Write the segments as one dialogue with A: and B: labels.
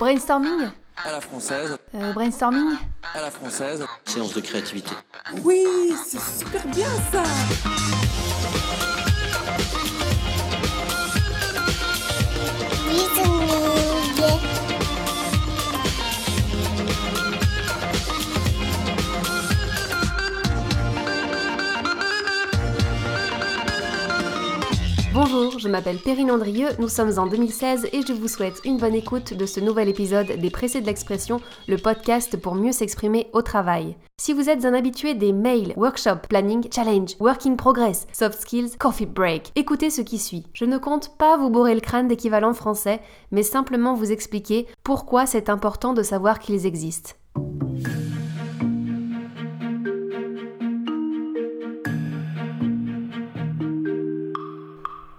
A: Brainstorming
B: À la française.
A: Euh, brainstorming
B: À la française.
C: Séance de créativité.
D: Oui, c'est super bien ça
A: Bonjour, je m'appelle Perrine Andrieux, nous sommes en 2016 et je vous souhaite une bonne écoute de ce nouvel épisode des Pressés de l'expression, le podcast pour mieux s'exprimer au travail. Si vous êtes un habitué des mails, workshops, planning, challenge, working progress, soft skills, coffee break, écoutez ce qui suit. Je ne compte pas vous bourrer le crâne d'équivalent français, mais simplement vous expliquer pourquoi c'est important de savoir qu'ils existent.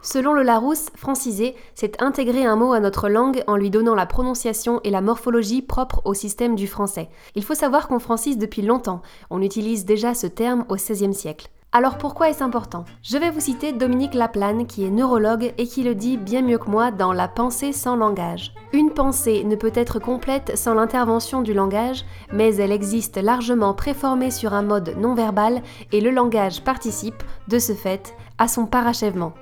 A: Selon le Larousse, franciser, c'est intégrer un mot à notre langue en lui donnant la prononciation et la morphologie propres au système du français. Il faut savoir qu'on francise depuis longtemps, on utilise déjà ce terme au XVIe siècle. Alors pourquoi est-ce important? Je vais vous citer Dominique Laplane qui est neurologue et qui le dit bien mieux que moi dans La pensée sans langage. Une pensée ne peut être complète sans l'intervention du langage, mais elle existe largement préformée sur un mode non verbal et le langage participe, de ce fait, à son parachèvement.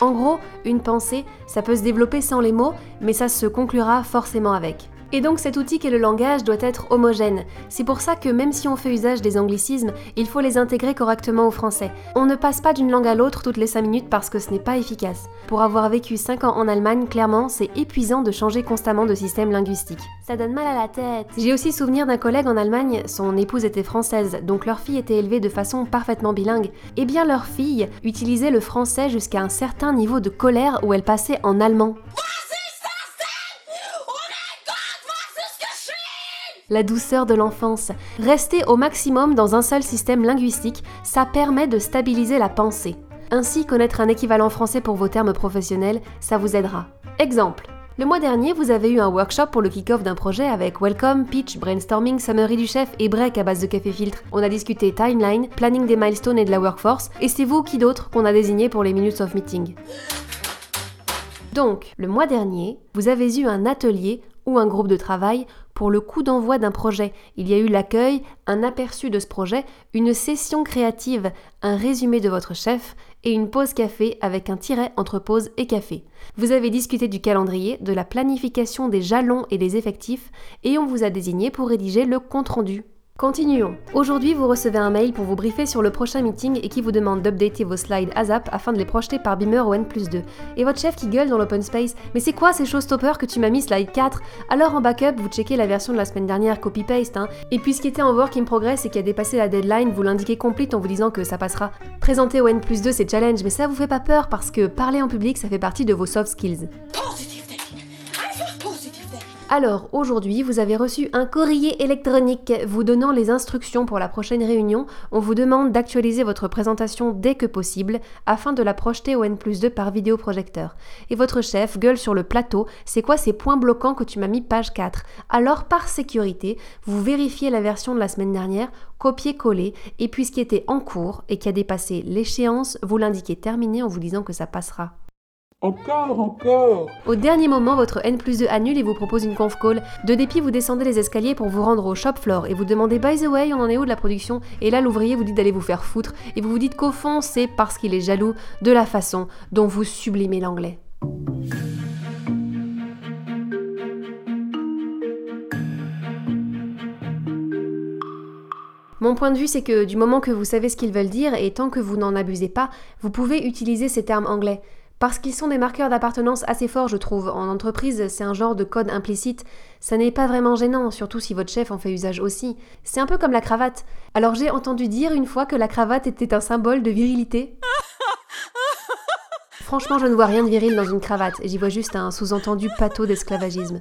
A: En gros, une pensée, ça peut se développer sans les mots, mais ça se conclura forcément avec. Et donc cet outil qu'est le langage doit être homogène. C'est pour ça que même si on fait usage des anglicismes, il faut les intégrer correctement au français. On ne passe pas d'une langue à l'autre toutes les 5 minutes parce que ce n'est pas efficace. Pour avoir vécu 5 ans en Allemagne, clairement, c'est épuisant de changer constamment de système linguistique. Ça donne mal à la tête. J'ai aussi souvenir d'un collègue en Allemagne, son épouse était française, donc leur fille était élevée de façon parfaitement bilingue. Eh bien leur fille utilisait le français jusqu'à un certain niveau de colère où elle passait en allemand. La douceur de l'enfance. Rester au maximum dans un seul système linguistique, ça permet de stabiliser la pensée. Ainsi, connaître un équivalent français pour vos termes professionnels, ça vous aidera. Exemple. Le mois dernier, vous avez eu un workshop pour le kick-off d'un projet avec Welcome, Pitch, Brainstorming, Summary du chef et Break à base de café filtre. On a discuté timeline, planning des milestones et de la workforce, et c'est vous qui d'autre qu'on a désigné pour les minutes of meeting. Donc, le mois dernier, vous avez eu un atelier ou un groupe de travail pour le coup d'envoi d'un projet. Il y a eu l'accueil, un aperçu de ce projet, une session créative, un résumé de votre chef et une pause café avec un tiret entre pause et café. Vous avez discuté du calendrier, de la planification des jalons et des effectifs et on vous a désigné pour rédiger le compte-rendu. Continuons. Aujourd'hui, vous recevez un mail pour vous briefer sur le prochain meeting et qui vous demande d'updater vos slides ASAP afin de les projeter par Beamer au N 2. Et votre chef qui gueule dans l'open space Mais c'est quoi ces showstoppers que tu m'as mis slide 4 Alors en backup, vous checkez la version de la semaine dernière copy-paste. Hein. Et puis ce qui était en work in progress et qui a dépassé la deadline, vous l'indiquez complete en vous disant que ça passera. Présenter au N 2, c'est challenge, mais ça vous fait pas peur parce que parler en public, ça fait partie de vos soft skills. Alors, aujourd'hui, vous avez reçu un courrier électronique vous donnant les instructions pour la prochaine réunion. On vous demande d'actualiser votre présentation dès que possible afin de la projeter au N 2 par vidéoprojecteur. Et votre chef gueule sur le plateau, c'est quoi ces points bloquants que tu m'as mis page 4 Alors, par sécurité, vous vérifiez la version de la semaine dernière, copier-coller, et puis ce qui était en cours et qui a dépassé l'échéance, vous l'indiquez terminé en vous disant que ça passera.
D: Encore, encore
A: Au dernier moment, votre N plus 2 annule et vous propose une conf call. De dépit, vous descendez les escaliers pour vous rendre au shop floor et vous demandez by the way, on en est où de la production? Et là, l'ouvrier vous dit d'aller vous faire foutre et vous vous dites qu'au fond, c'est parce qu'il est jaloux de la façon dont vous sublimez l'anglais. Mon point de vue, c'est que du moment que vous savez ce qu'ils veulent dire et tant que vous n'en abusez pas, vous pouvez utiliser ces termes anglais parce qu'ils sont des marqueurs d'appartenance assez forts, je trouve. En entreprise, c'est un genre de code implicite. Ça n'est pas vraiment gênant, surtout si votre chef en fait usage aussi. C'est un peu comme la cravate. Alors j'ai entendu dire une fois que la cravate était un symbole de virilité. Franchement, je ne vois rien de viril dans une cravate, j'y vois juste un sous-entendu pâteau d'esclavagisme.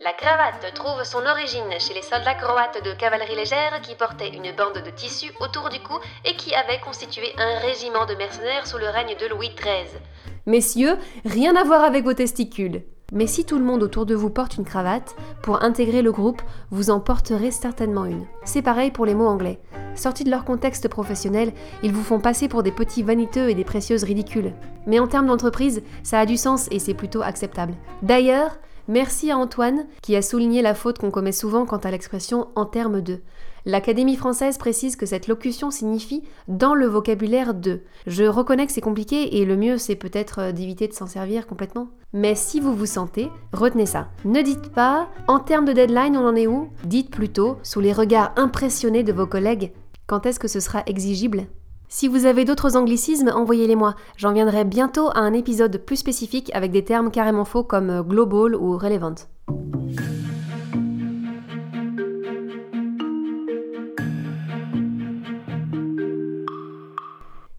E: La cravate trouve son origine chez les soldats croates de cavalerie légère qui portaient une bande de tissu autour du cou et qui avaient constitué un régiment de mercenaires sous le règne de Louis XIII.
A: Messieurs, rien à voir avec vos testicules. Mais si tout le monde autour de vous porte une cravate, pour intégrer le groupe, vous en porterez certainement une. C'est pareil pour les mots anglais. Sortis de leur contexte professionnel, ils vous font passer pour des petits vaniteux et des précieuses ridicules. Mais en termes d'entreprise, ça a du sens et c'est plutôt acceptable. D'ailleurs, Merci à Antoine qui a souligné la faute qu'on commet souvent quant à l'expression en termes de. L'Académie française précise que cette locution signifie dans le vocabulaire de. Je reconnais que c'est compliqué et le mieux c'est peut-être euh, d'éviter de s'en servir complètement. Mais si vous vous sentez, retenez ça. Ne dites pas en termes de deadline on en est où? Dites plutôt sous les regards impressionnés de vos collègues quand est-ce que ce sera exigible? Si vous avez d'autres anglicismes, envoyez-les-moi. J'en viendrai bientôt à un épisode plus spécifique avec des termes carrément faux comme euh, global ou relevant.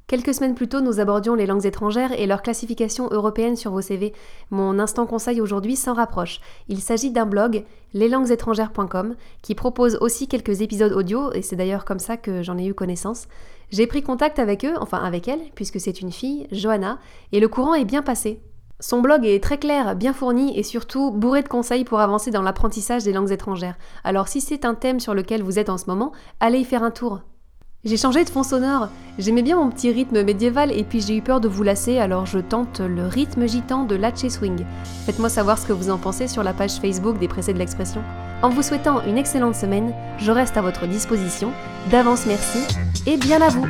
A: Quelques semaines plus tôt, nous abordions les langues étrangères et leur classification européenne sur vos CV. Mon instant conseil aujourd'hui s'en rapproche. Il s'agit d'un blog, leslanguesétrangères.com, qui propose aussi quelques épisodes audio, et c'est d'ailleurs comme ça que j'en ai eu connaissance. J'ai pris contact avec eux, enfin avec elle, puisque c'est une fille, Johanna, et le courant est bien passé. Son blog est très clair, bien fourni et surtout bourré de conseils pour avancer dans l'apprentissage des langues étrangères. Alors si c'est un thème sur lequel vous êtes en ce moment, allez y faire un tour. J'ai changé de fond sonore. J'aimais bien mon petit rythme médiéval et puis j'ai eu peur de vous lasser, alors je tente le rythme gitan de Latché Swing. Faites-moi savoir ce que vous en pensez sur la page Facebook des Pressés de l'expression. En vous souhaitant une excellente semaine, je reste à votre disposition. D'avance merci et bien à vous